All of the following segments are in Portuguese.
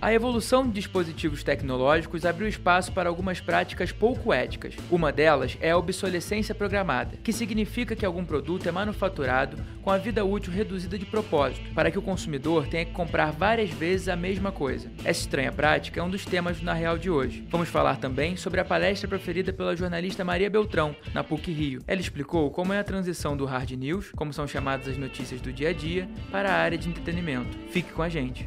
A evolução de dispositivos tecnológicos abriu espaço para algumas práticas pouco éticas. Uma delas é a obsolescência programada, que significa que algum produto é manufaturado com a vida útil reduzida de propósito, para que o consumidor tenha que comprar várias vezes a mesma coisa. Essa estranha prática é um dos temas do Na Real de hoje. Vamos falar também sobre a palestra preferida pela jornalista Maria Beltrão, na PUC Rio. Ela explicou como é a transição do hard news, como são chamadas as notícias do dia a dia, para a área de entretenimento. Fique com a gente.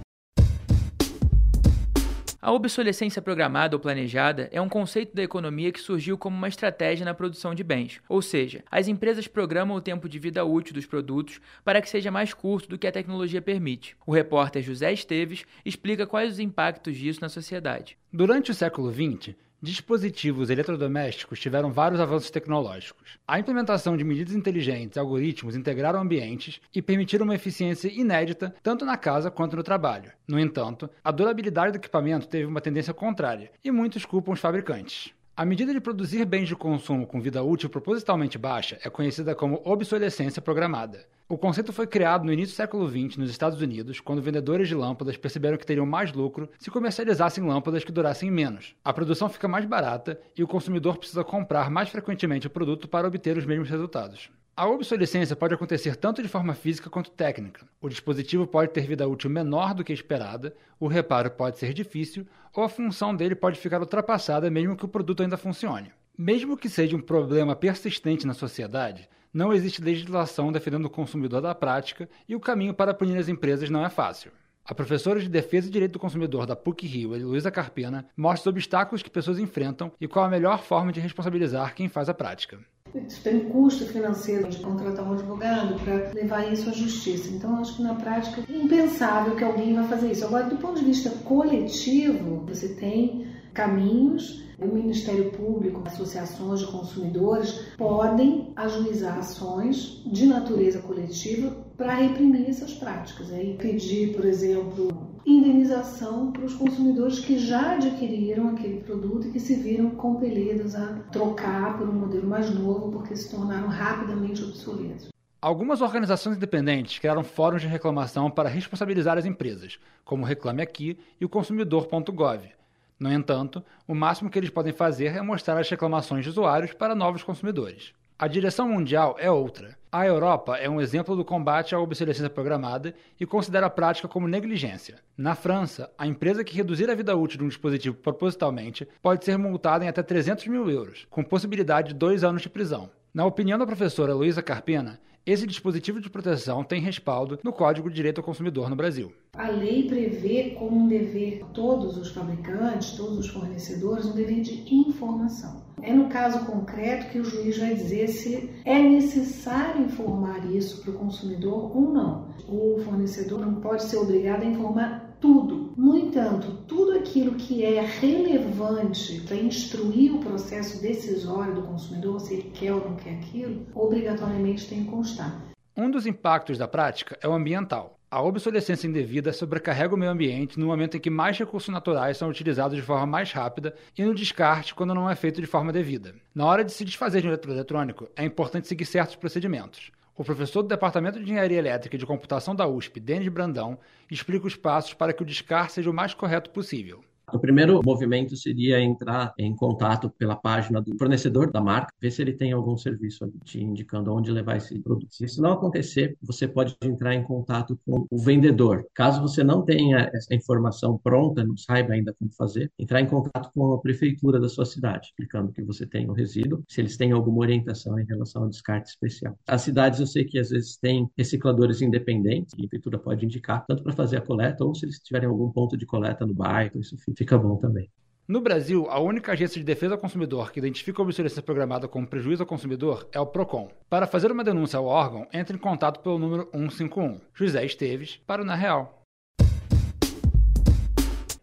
A obsolescência programada ou planejada é um conceito da economia que surgiu como uma estratégia na produção de bens, ou seja, as empresas programam o tempo de vida útil dos produtos para que seja mais curto do que a tecnologia permite. O repórter José Esteves explica quais os impactos disso na sociedade. Durante o século XX, dispositivos eletrodomésticos tiveram vários avanços tecnológicos. A implementação de medidas inteligentes e algoritmos integraram ambientes e permitiram uma eficiência inédita tanto na casa quanto no trabalho. No entanto, a durabilidade do equipamento teve uma tendência contrária e muitos culpam os fabricantes. A medida de produzir bens de consumo com vida útil propositalmente baixa é conhecida como obsolescência programada. O conceito foi criado no início do século XX nos Estados Unidos, quando vendedores de lâmpadas perceberam que teriam mais lucro se comercializassem lâmpadas que durassem menos. A produção fica mais barata e o consumidor precisa comprar mais frequentemente o produto para obter os mesmos resultados. A obsolescência pode acontecer tanto de forma física quanto técnica. O dispositivo pode ter vida útil menor do que esperada, o reparo pode ser difícil ou a função dele pode ficar ultrapassada mesmo que o produto ainda funcione. Mesmo que seja um problema persistente na sociedade, não existe legislação defendendo o consumidor da prática e o caminho para punir as empresas não é fácil. A professora de Defesa e Direito do Consumidor da PUC Rio, Luísa Carpena, mostra os obstáculos que pessoas enfrentam e qual a melhor forma de responsabilizar quem faz a prática. Isso tem um custo financeiro de contratar um advogado para levar isso à justiça. Então, acho que na prática é impensável que alguém vá fazer isso. Agora, do ponto de vista coletivo, você tem caminhos. O Ministério Público, associações de consumidores podem ajuizar ações de natureza coletiva para reprimir essas práticas. Aí pedir, por exemplo, indenização para os consumidores que já adquiriram aquele produto e que se viram compelidos a trocar por um modelo mais novo porque se tornaram rapidamente obsoletos. Algumas organizações independentes criaram fóruns de reclamação para responsabilizar as empresas, como o Reclame Aqui e o Consumidor.gov. No entanto, o máximo que eles podem fazer é mostrar as reclamações de usuários para novos consumidores. A direção mundial é outra. A Europa é um exemplo do combate à obsolescência programada e considera a prática como negligência. Na França, a empresa que reduzir a vida útil de um dispositivo propositalmente pode ser multada em até 300 mil euros, com possibilidade de dois anos de prisão. Na opinião da professora Luísa Carpena, esse dispositivo de proteção tem respaldo no Código de Direito ao Consumidor no Brasil. A lei prevê como um dever todos os fabricantes, todos os fornecedores, um dever de informação. É no caso concreto que o juiz vai dizer se é necessário informar isso para o consumidor ou não. O fornecedor não pode ser obrigado a informar tudo. No entanto, tudo aquilo que é relevante para instruir o processo decisório do consumidor, se ele quer ou não quer aquilo, obrigatoriamente tem que constar. Um dos impactos da prática é o ambiental. A obsolescência indevida sobrecarrega o meio ambiente no momento em que mais recursos naturais são utilizados de forma mais rápida e no descarte quando não é feito de forma devida. Na hora de se desfazer de um eletroeletrônico, é importante seguir certos procedimentos. O professor do Departamento de Engenharia Elétrica e de Computação da USP, Denis Brandão, explica os passos para que o descarte seja o mais correto possível. O primeiro movimento seria entrar em contato pela página do fornecedor da marca, ver se ele tem algum serviço ali te indicando onde levar esse produto. Se isso não acontecer, você pode entrar em contato com o vendedor. Caso você não tenha essa informação pronta, não saiba ainda como fazer, entrar em contato com a prefeitura da sua cidade, explicando que você tem o resíduo, se eles têm alguma orientação em relação ao descarte especial. As cidades eu sei que às vezes têm recicladores independentes, e a prefeitura pode indicar, tanto para fazer a coleta ou se eles tiverem algum ponto de coleta no bairro, isso fica fica bom também. No Brasil, a única agência de defesa ao consumidor que identifica a obsolescência programada como prejuízo ao consumidor é o PROCON. Para fazer uma denúncia ao órgão, entre em contato pelo número 151. José Esteves, para o Na Real.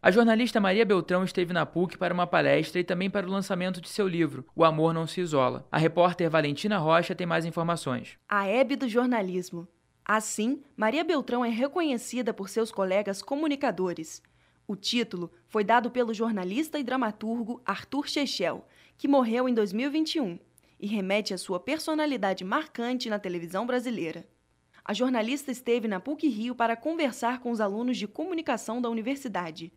A jornalista Maria Beltrão esteve na PUC para uma palestra e também para o lançamento de seu livro, O Amor Não Se Isola. A repórter Valentina Rocha tem mais informações. A Hebe do jornalismo. Assim, Maria Beltrão é reconhecida por seus colegas comunicadores. O título foi dado pelo jornalista e dramaturgo Arthur Chechel, que morreu em 2021. e remete à sua personalidade marcante na televisão brasileira. A jornalista esteve na PUC-Rio para conversar com os alunos de comunicação da universidade.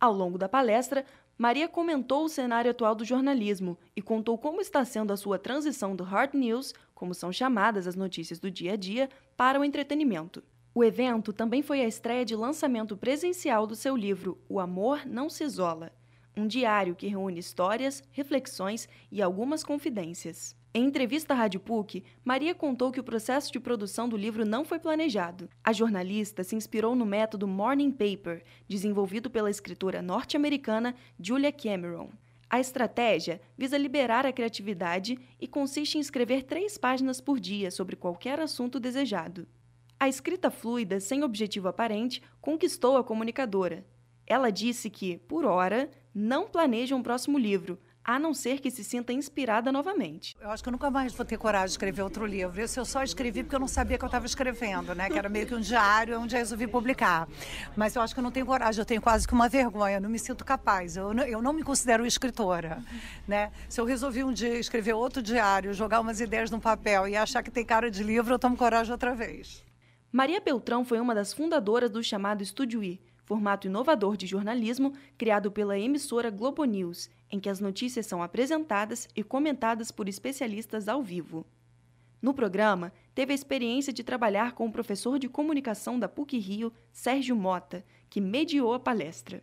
Ao longo da palestra, Maria comentou o cenário atual do jornalismo e contou como está sendo a sua transição do hard news, como são chamadas as notícias do dia a dia, para o entretenimento. O evento também foi a estreia de lançamento presencial do seu livro O Amor Não Se Isola, um diário que reúne histórias, reflexões e algumas confidências. Em entrevista à Rádio PUC, Maria contou que o processo de produção do livro não foi planejado. A jornalista se inspirou no método Morning Paper, desenvolvido pela escritora norte-americana Julia Cameron. A estratégia visa liberar a criatividade e consiste em escrever três páginas por dia sobre qualquer assunto desejado. A escrita fluida, sem objetivo aparente, conquistou a comunicadora. Ela disse que, por hora, não planeja um próximo livro, a não ser que se sinta inspirada novamente. Eu acho que eu nunca mais vou ter coragem de escrever outro livro. Esse eu só escrevi porque eu não sabia que eu estava escrevendo, né? Que era meio que um diário onde eu resolvi publicar. Mas eu acho que eu não tenho coragem, eu tenho quase que uma vergonha, eu não me sinto capaz. Eu não, eu não me considero escritora, né? Se eu resolvi um dia escrever outro diário, jogar umas ideias no papel e achar que tem cara de livro, eu tomo coragem outra vez. Maria Beltrão foi uma das fundadoras do chamado Estúdio I, formato inovador de jornalismo criado pela emissora Globo News, em que as notícias são apresentadas e comentadas por especialistas ao vivo. No programa, teve a experiência de trabalhar com o professor de comunicação da PUC Rio, Sérgio Mota, que mediou a palestra.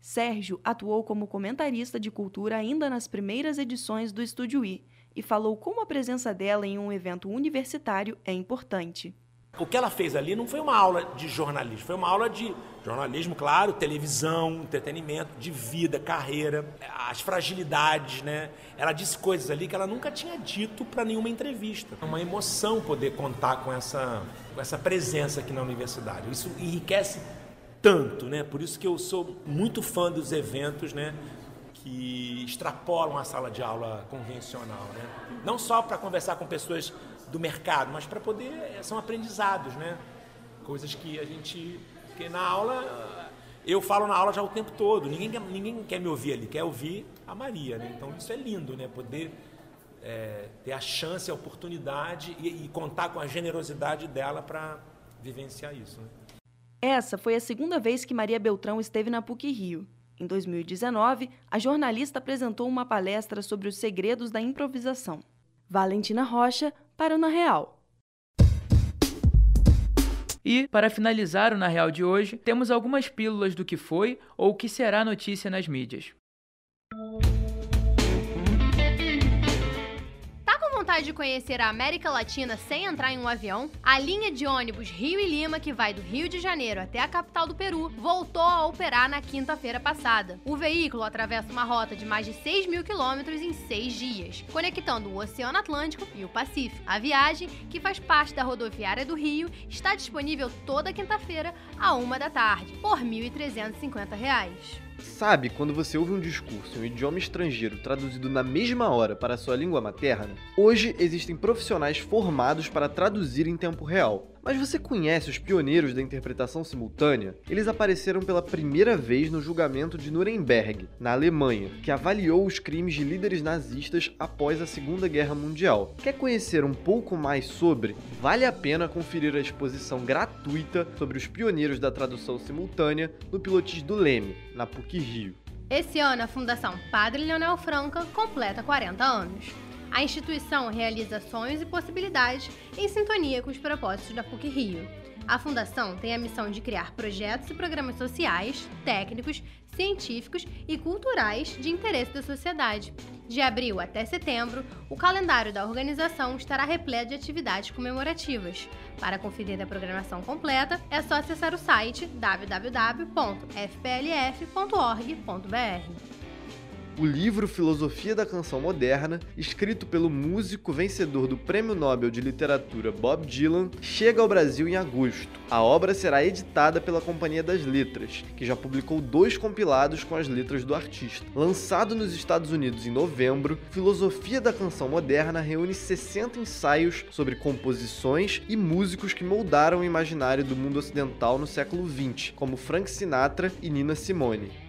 Sérgio atuou como comentarista de cultura ainda nas primeiras edições do Estúdio I e falou como a presença dela em um evento universitário é importante o que ela fez ali não foi uma aula de jornalismo, foi uma aula de jornalismo, claro, televisão, entretenimento, de vida, carreira, as fragilidades, né? Ela disse coisas ali que ela nunca tinha dito para nenhuma entrevista. É uma emoção poder contar com essa, com essa presença aqui na universidade. Isso enriquece tanto, né? Por isso que eu sou muito fã dos eventos, né? Que extrapolam a sala de aula convencional, né? Não só para conversar com pessoas do mercado, mas para poder. Eh, são aprendizados, né? Coisas que a gente. Porque na aula. Eu falo na aula já o tempo todo, ninguém, ninguém quer me ouvir ali, quer ouvir a Maria, né? Então isso é lindo, né? Poder é, ter a chance, a oportunidade e, e, contar com a generosidade dela para vivenciar isso. Né? Essa foi a segunda vez que Maria Beltrão esteve na PUC Rio. Em 2019, a jornalista apresentou uma palestra sobre os segredos da improvisação. Valentina Rocha, para o Na Real. E, para finalizar o Na Real de hoje, temos algumas pílulas do que foi ou que será notícia nas mídias. Vontade de conhecer a América Latina sem entrar em um avião, a linha de ônibus Rio e Lima, que vai do Rio de Janeiro até a capital do Peru, voltou a operar na quinta-feira passada. O veículo atravessa uma rota de mais de 6 mil quilômetros em seis dias, conectando o Oceano Atlântico e o Pacífico. A viagem, que faz parte da rodoviária do Rio, está disponível toda quinta-feira, à uma da tarde, por R$ 1.350. Sabe quando você ouve um discurso em um idioma estrangeiro traduzido na mesma hora para a sua língua materna? Hoje existem profissionais formados para traduzir em tempo real. Mas você conhece os pioneiros da interpretação simultânea? Eles apareceram pela primeira vez no julgamento de Nuremberg, na Alemanha, que avaliou os crimes de líderes nazistas após a Segunda Guerra Mundial. Quer conhecer um pouco mais sobre? Vale a pena conferir a exposição gratuita sobre os pioneiros da tradução simultânea no Pilotis do Leme, na PUC Rio. Esse ano, a Fundação Padre Leonel Franca completa 40 anos. A instituição realiza sonhos e possibilidades em sintonia com os propósitos da PUC Rio. A Fundação tem a missão de criar projetos e programas sociais, técnicos, científicos e culturais de interesse da sociedade. De abril até setembro, o calendário da organização estará repleto de atividades comemorativas. Para conferir a programação completa, é só acessar o site www.fplf.org.br o livro Filosofia da Canção Moderna, escrito pelo músico vencedor do Prêmio Nobel de Literatura Bob Dylan, chega ao Brasil em agosto. A obra será editada pela Companhia das Letras, que já publicou dois compilados com as letras do artista. Lançado nos Estados Unidos em novembro, Filosofia da Canção Moderna reúne 60 ensaios sobre composições e músicos que moldaram o imaginário do mundo ocidental no século XX, como Frank Sinatra e Nina Simone.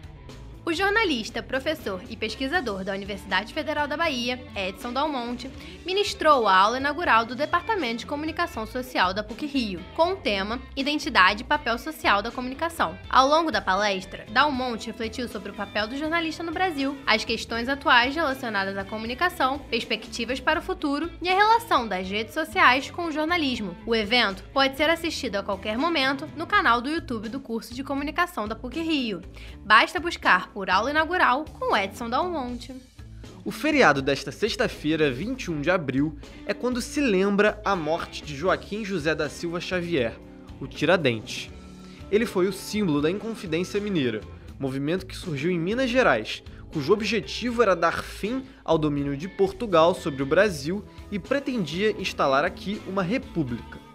O jornalista, professor e pesquisador da Universidade Federal da Bahia, Edson Dalmonte, ministrou a aula inaugural do Departamento de Comunicação Social da PUC-Rio, com o tema Identidade e Papel Social da Comunicação. Ao longo da palestra, Dalmonte refletiu sobre o papel do jornalista no Brasil, as questões atuais relacionadas à comunicação, perspectivas para o futuro e a relação das redes sociais com o jornalismo. O evento pode ser assistido a qualquer momento no canal do YouTube do curso de comunicação da PUC-Rio. Basta buscar por aula inaugural com Edson Dalmonte. O feriado desta sexta-feira, 21 de abril, é quando se lembra a morte de Joaquim José da Silva Xavier, o Tiradentes. Ele foi o símbolo da Inconfidência Mineira, movimento que surgiu em Minas Gerais, cujo objetivo era dar fim ao domínio de Portugal sobre o Brasil e pretendia instalar aqui uma república.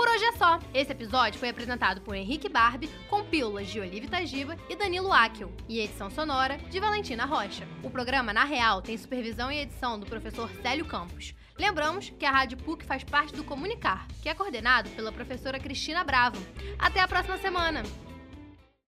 Por hoje é só. Esse episódio foi apresentado por Henrique Barbie, com pílulas de Olivia Tagiba e Danilo Akel, e edição sonora de Valentina Rocha. O programa Na Real tem supervisão e edição do professor Célio Campos. Lembramos que a Rádio PUC faz parte do Comunicar, que é coordenado pela professora Cristina Bravo. Até a próxima semana!